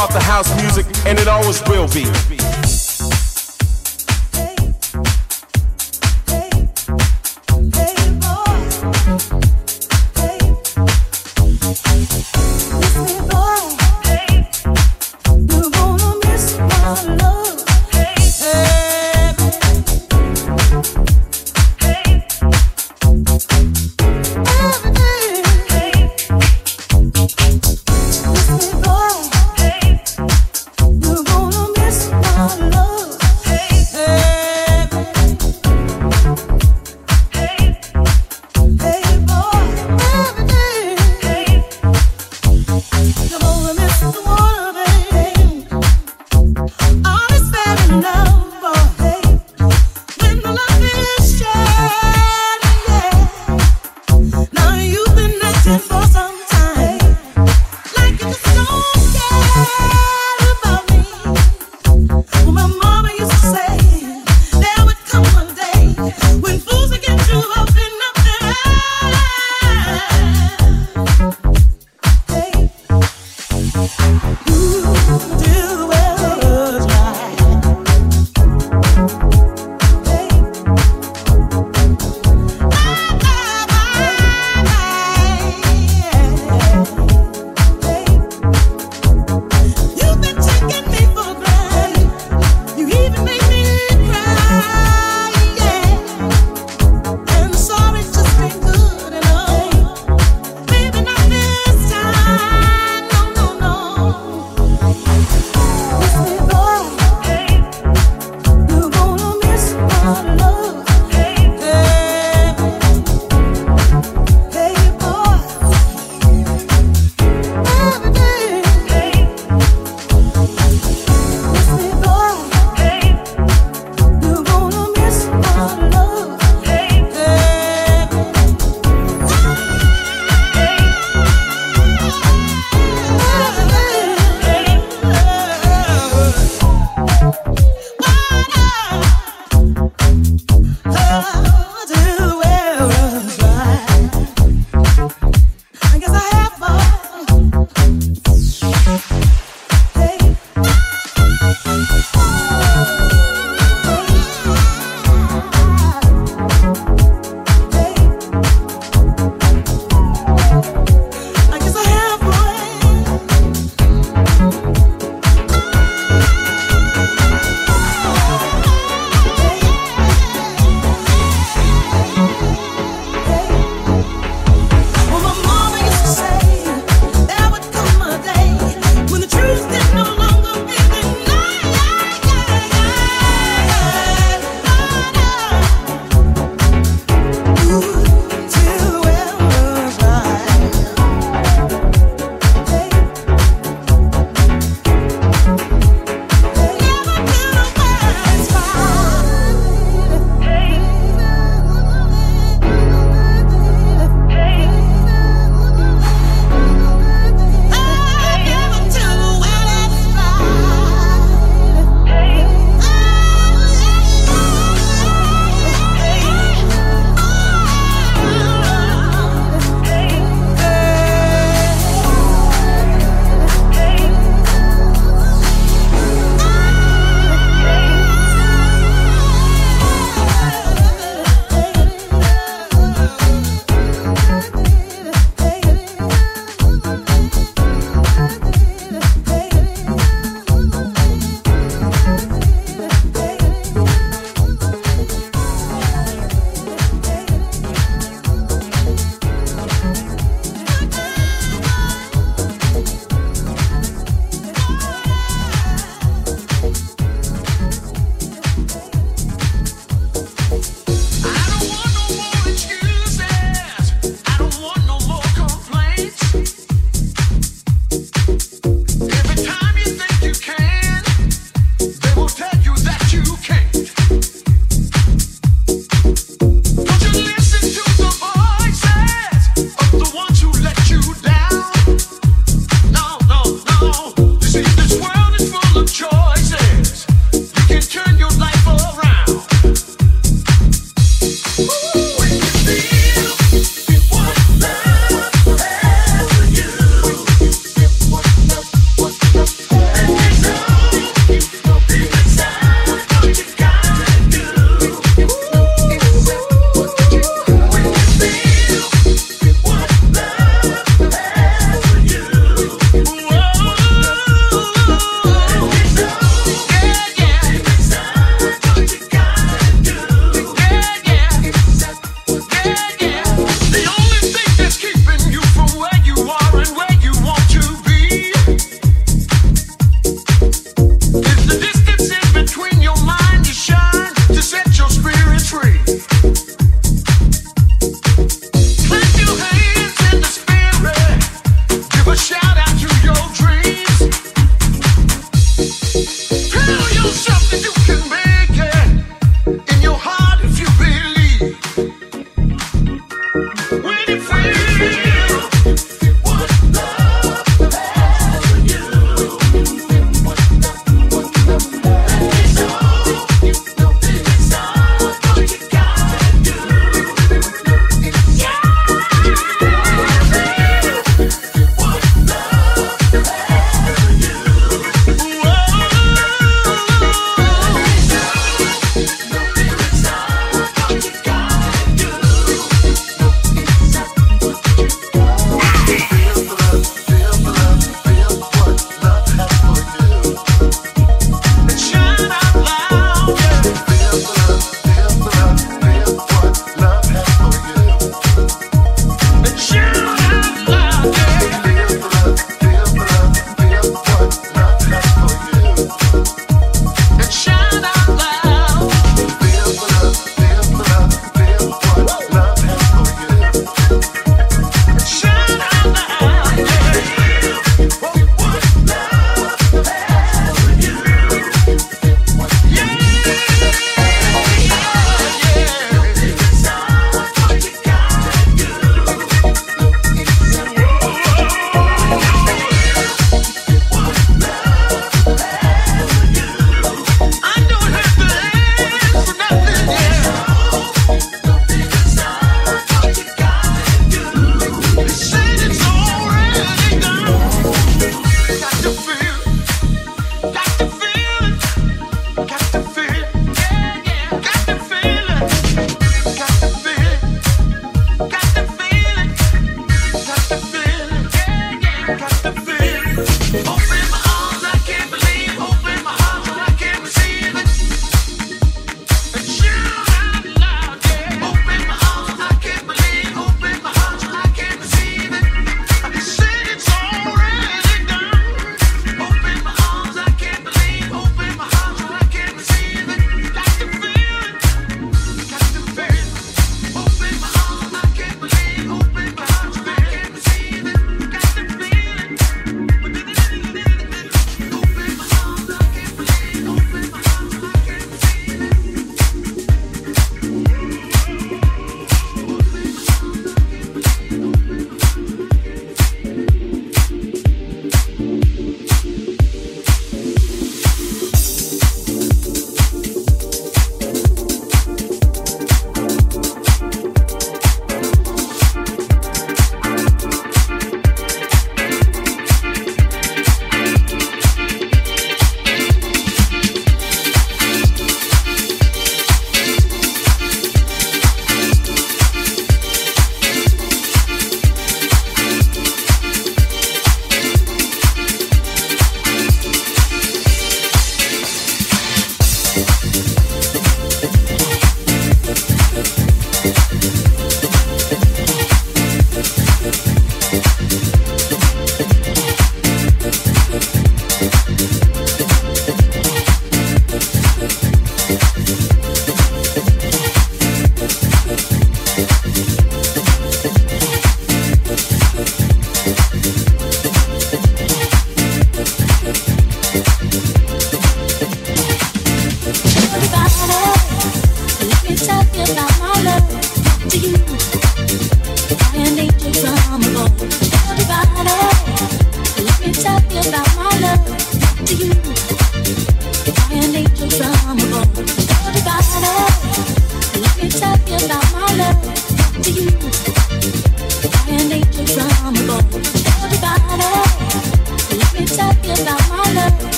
About the house music, and it always will be.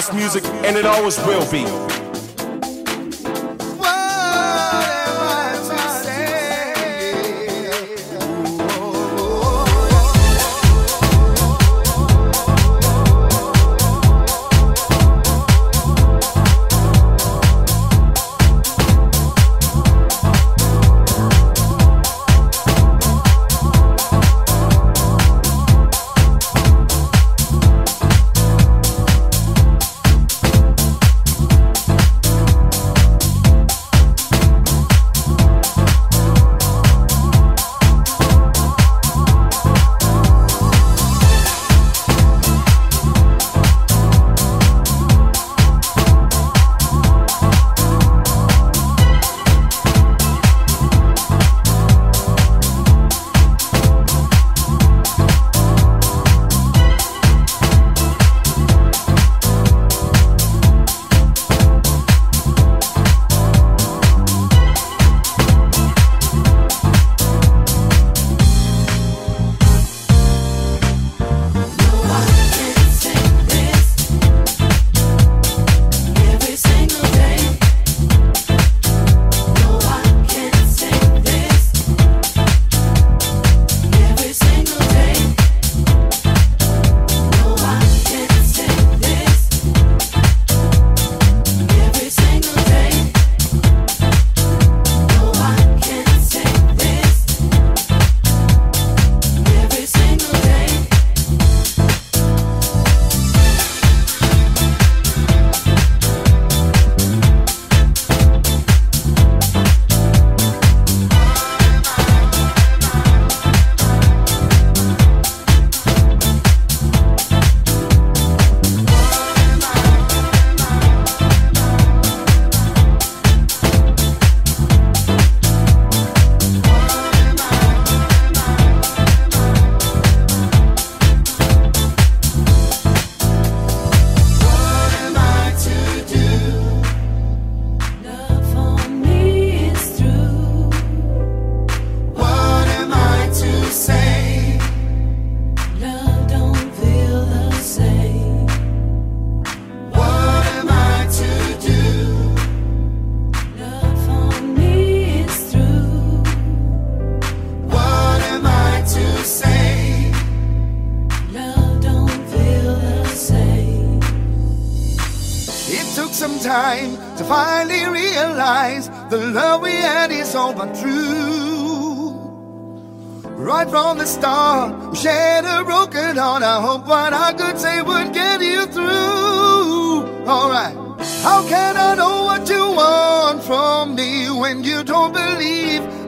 House music, and it always will be.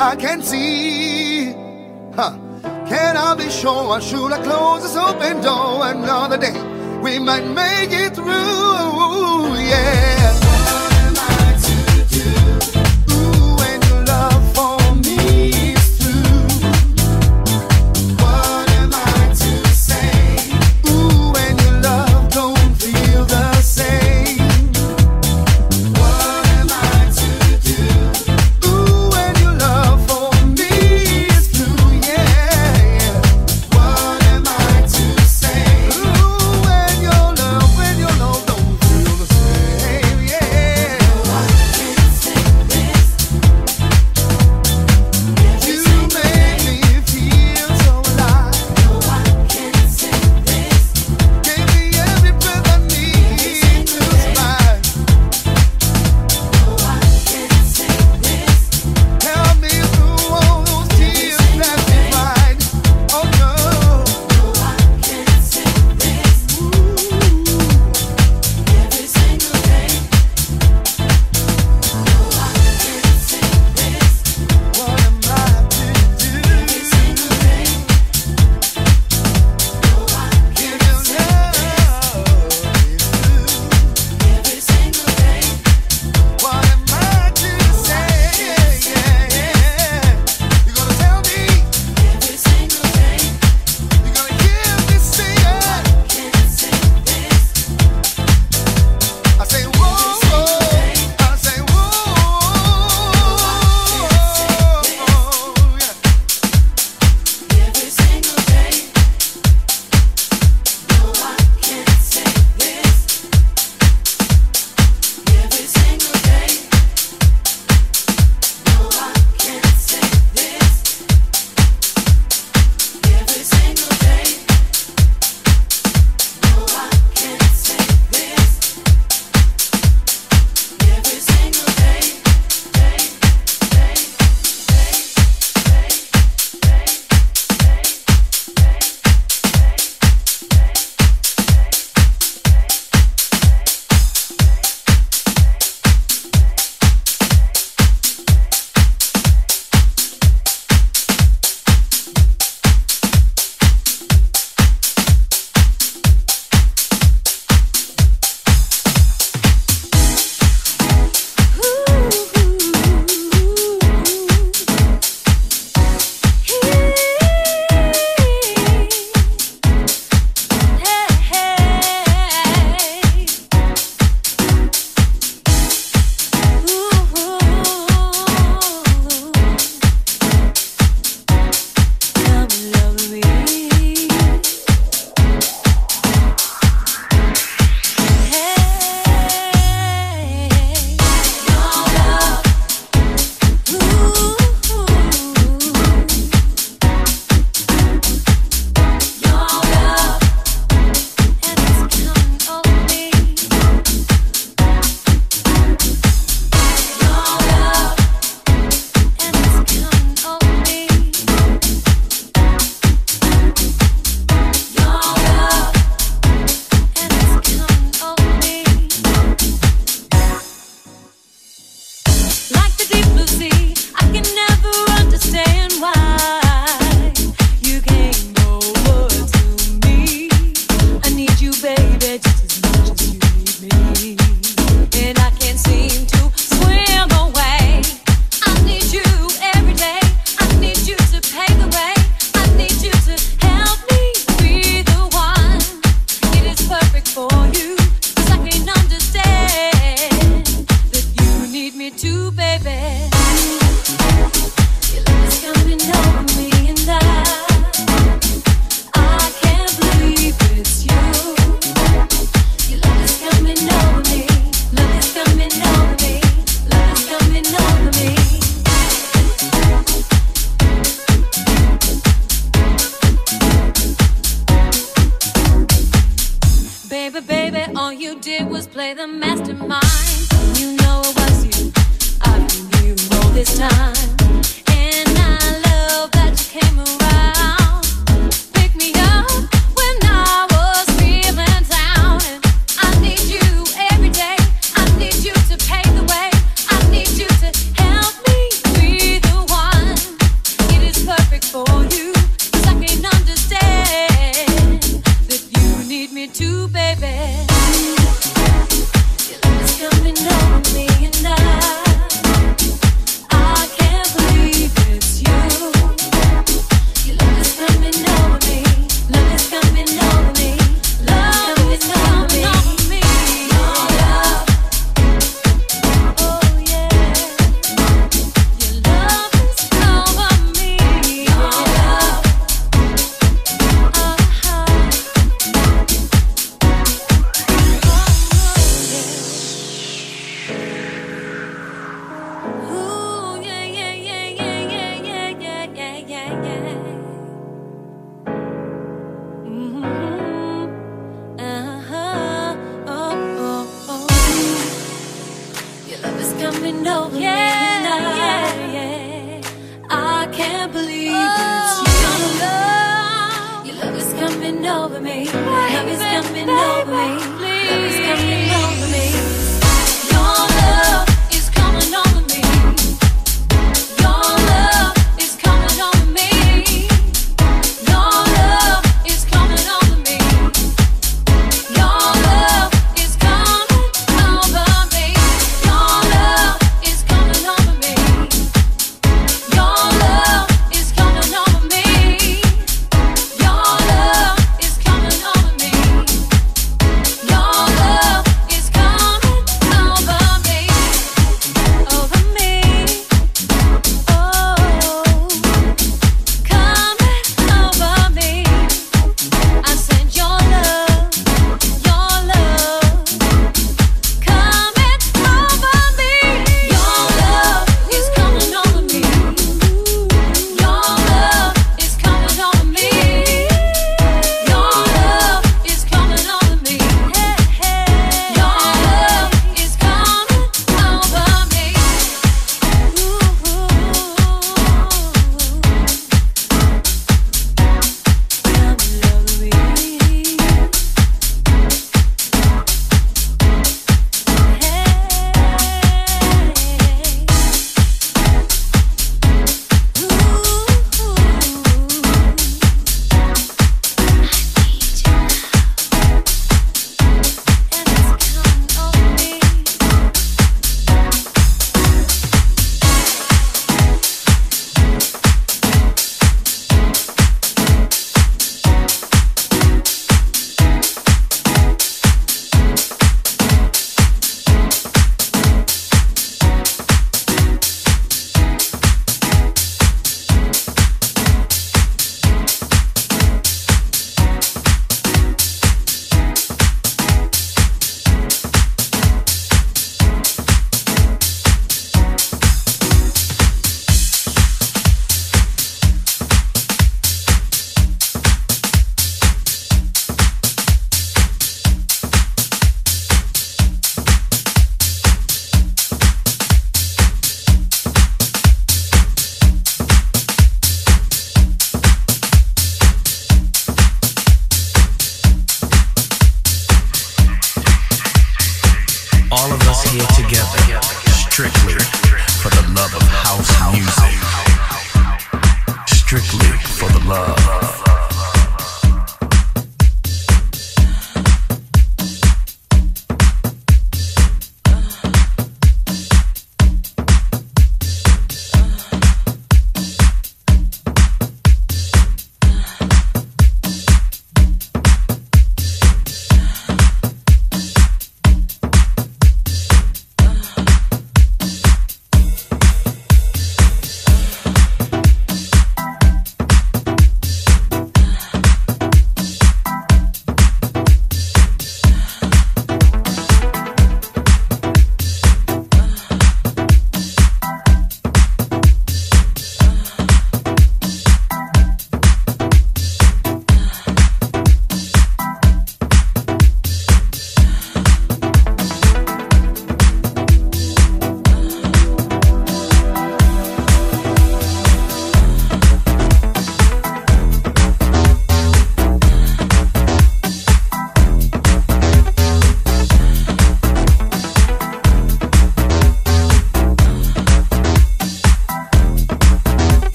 I can't see. Huh. Can I be sure? Should I close this open door another day? We might make it through.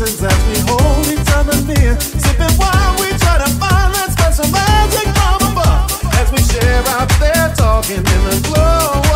as we hold each other near. Sipping wine, we try to find that special magic from above as we share out there talking in the glow.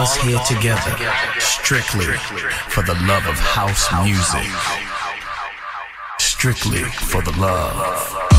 Us here together strictly for the love of house music. Strictly for the love.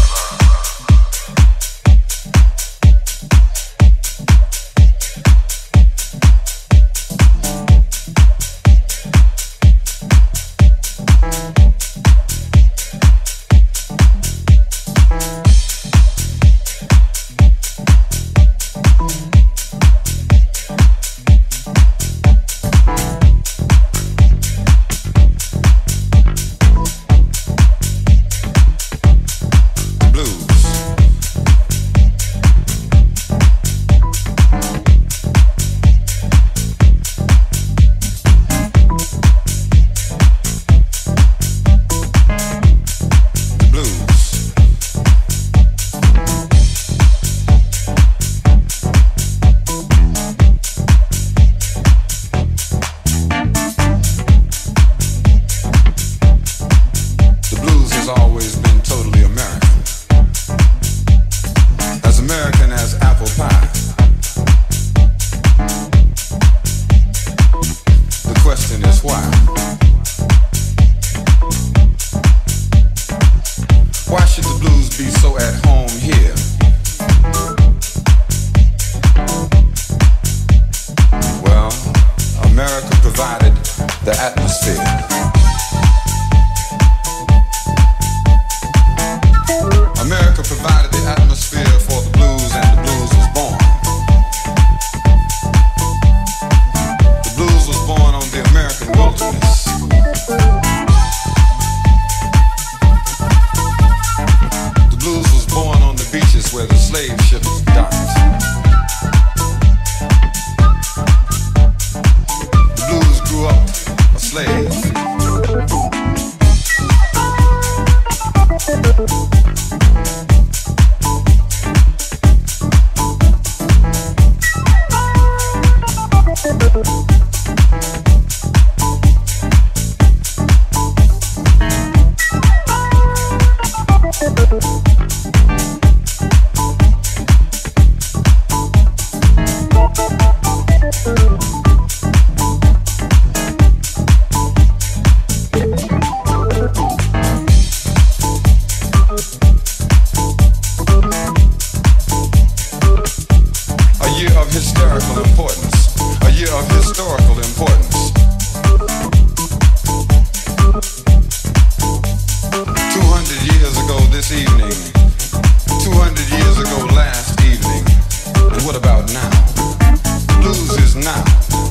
Yeah.